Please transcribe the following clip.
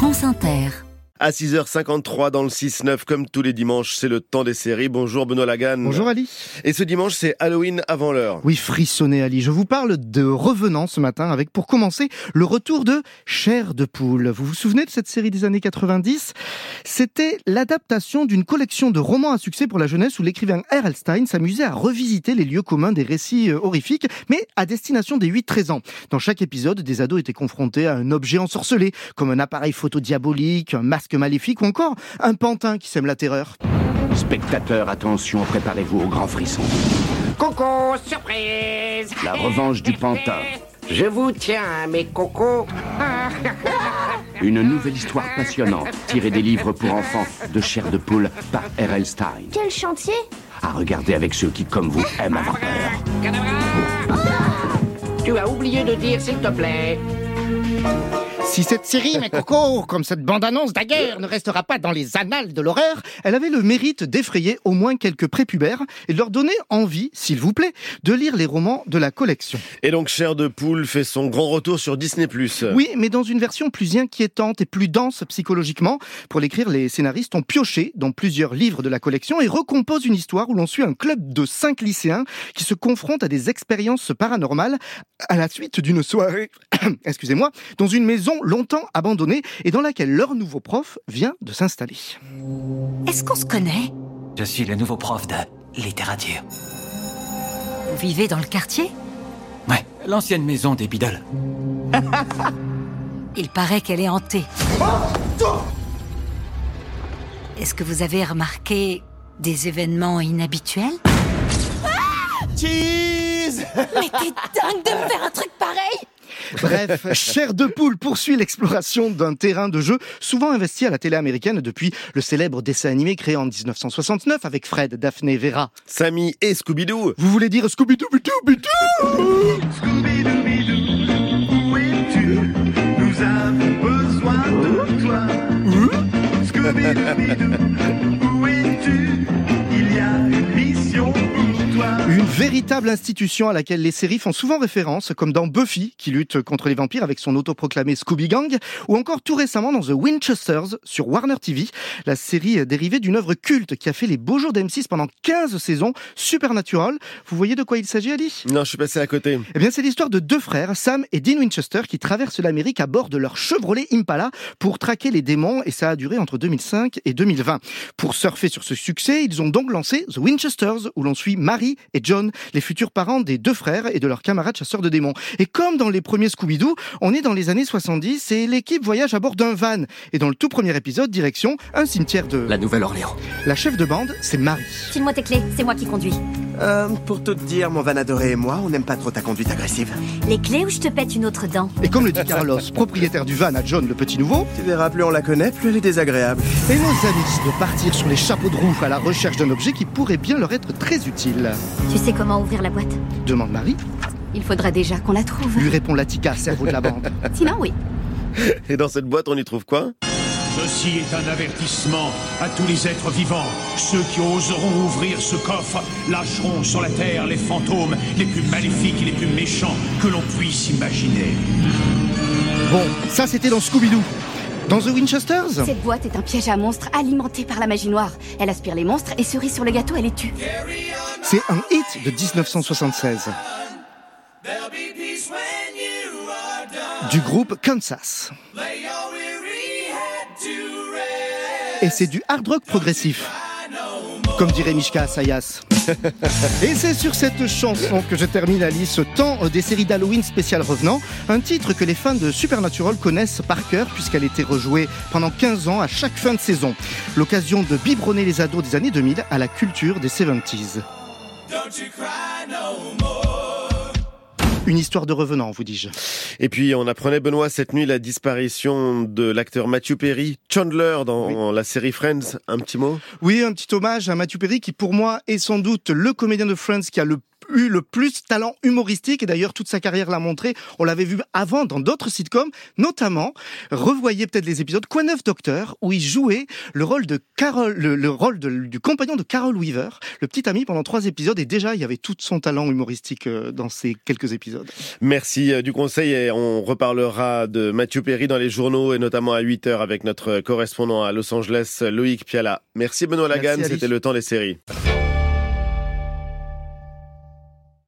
France Inter. À 6h53 dans le 6-9, comme tous les dimanches, c'est le temps des séries. Bonjour Benoît Lagan. Bonjour Ali. Et ce dimanche, c'est Halloween avant l'heure. Oui, frissonnez Ali. Je vous parle de Revenant ce matin avec, pour commencer, le retour de Chair de poule. Vous vous souvenez de cette série des années 90 C'était l'adaptation d'une collection de romans à succès pour la jeunesse où l'écrivain R.L. Stein s'amusait à revisiter les lieux communs des récits euh, horrifiques, mais à destination des 8-13 ans. Dans chaque épisode, des ados étaient confrontés à un objet ensorcelé, comme un appareil photo diabolique, un masque maléfique ou encore un pantin qui sème la terreur. Spectateurs, attention, préparez-vous au grand frisson. Coco, surprise La revanche du pantin. Je vous tiens, mes cocos. Une nouvelle histoire passionnante, tirée des livres pour enfants de chair de poule par R.L. Stein. Quel chantier? À regarder avec ceux qui, comme vous, aiment avoir peur. Tu as oublié de dire, s'il te plaît. Si cette série, mes cocos, comme cette bande-annonce d'ailleurs, ne restera pas dans les annales de l'horreur, elle avait le mérite d'effrayer au moins quelques prépubères et de leur donner envie, s'il vous plaît, de lire les romans de la collection. Et donc Chair de poule fait son grand retour sur Disney+. Oui, mais dans une version plus inquiétante et plus dense psychologiquement. Pour l'écrire, les scénaristes ont pioché dans plusieurs livres de la collection et recomposent une histoire où l'on suit un club de cinq lycéens qui se confrontent à des expériences paranormales à la suite d'une soirée, excusez-moi, dans une maison longtemps abandonnée et dans laquelle leur nouveau prof vient de s'installer. Est-ce qu'on se connaît? Je suis le nouveau prof de littérature. Vous vivez dans le quartier? Ouais, l'ancienne maison des Biddle. Il paraît qu'elle est hantée. Est-ce que vous avez remarqué des événements inhabituels? Cheese Mais t'es dingue de me faire un truc Bref, Chair de poule poursuit l'exploration d'un terrain de jeu souvent investi à la télé américaine depuis le célèbre dessin animé créé en 1969 avec Fred, Daphne et Vera. Sammy et Scooby-Doo. Vous voulez dire Scooby-Doo Scooby-Dooby-Doo, où es-tu? Nous avons besoin de toi. Scooby-Dooby-Doo, où es-tu? Une véritable institution à laquelle les séries font souvent référence, comme dans Buffy, qui lutte contre les vampires avec son autoproclamé Scooby Gang, ou encore tout récemment dans The Winchesters sur Warner TV, la série dérivée d'une œuvre culte qui a fait les beaux jours d'M6 pendant 15 saisons, Supernatural. Vous voyez de quoi il s'agit, Ali? Non, je suis passé à côté. Eh bien, c'est l'histoire de deux frères, Sam et Dean Winchester, qui traversent l'Amérique à bord de leur Chevrolet Impala pour traquer les démons, et ça a duré entre 2005 et 2020. Pour surfer sur ce succès, ils ont donc lancé The Winchesters, où l'on suit Mary et John, les futurs parents des deux frères et de leurs camarades chasseurs de démons. Et comme dans les premiers Scooby-Doo, on est dans les années 70 et l'équipe voyage à bord d'un van. Et dans le tout premier épisode, direction un cimetière de... La Nouvelle-Orléans. La chef de bande, c'est Marie. File-moi tes clés, c'est moi qui conduis. Euh, pour tout te dire, mon van adoré et moi, on n'aime pas trop ta conduite agressive. Les clés ou je te pète une autre dent Et comme le dit Carlos, propriétaire du van à John le petit nouveau, Tu verras, plus on la connaît, plus elle est désagréable. et nos amis de partir sur les chapeaux de roue à la recherche d'un objet qui pourrait bien leur être très utile. Tu sais comment ouvrir la boîte? Demande Marie, Il faudra déjà qu'on la trouve. lui répond Latika, cerveau de la bande. Sinon, oui. Et dans cette boîte, on y trouve quoi? Ceci est un avertissement à tous les êtres vivants. Ceux qui oseront ouvrir ce coffre lâcheront sur la terre les fantômes les plus maléfiques et les plus méchants que l'on puisse imaginer. Bon, ça c'était dans Scooby-Doo. Dans The Winchesters Cette boîte est un piège à monstres alimenté par la magie noire. Elle aspire les monstres et cerise sur le gâteau, elle les tue. C'est un hit de 1976. Du groupe Kansas. Et c'est du hard rock progressif. Comme dirait Mishka Asayas. Et c'est sur cette chanson que je termine Alice ce temps des séries d'Halloween spécial revenant, un titre que les fans de Supernatural connaissent par cœur puisqu'elle était rejouée pendant 15 ans à chaque fin de saison. L'occasion de biberonner les ados des années 2000 à la culture des 70s. Une histoire de revenant, vous dis-je. Et puis, on apprenait, Benoît, cette nuit, la disparition de l'acteur Matthew Perry, Chandler, dans la série Friends. Un petit mot? Oui, un petit hommage à Matthew Perry qui, pour moi, est sans doute le comédien de Friends qui a le eu le plus talent humoristique et d'ailleurs toute sa carrière l'a montré. On l'avait vu avant dans d'autres sitcoms, notamment revoyez peut-être les épisodes Quoi neuf Docteur où il jouait le rôle de Carol, le, le rôle de- du compagnon de Carol Weaver, le petit ami pendant trois épisodes et déjà il y avait tout son talent humoristique euh, dans ces quelques épisodes. Merci euh, du conseil et on reparlera de Mathieu Perry dans les journaux et notamment à 8h avec notre correspondant à Los Angeles, Loïc Piala. Merci Benoît Lagan, c'était le temps des séries.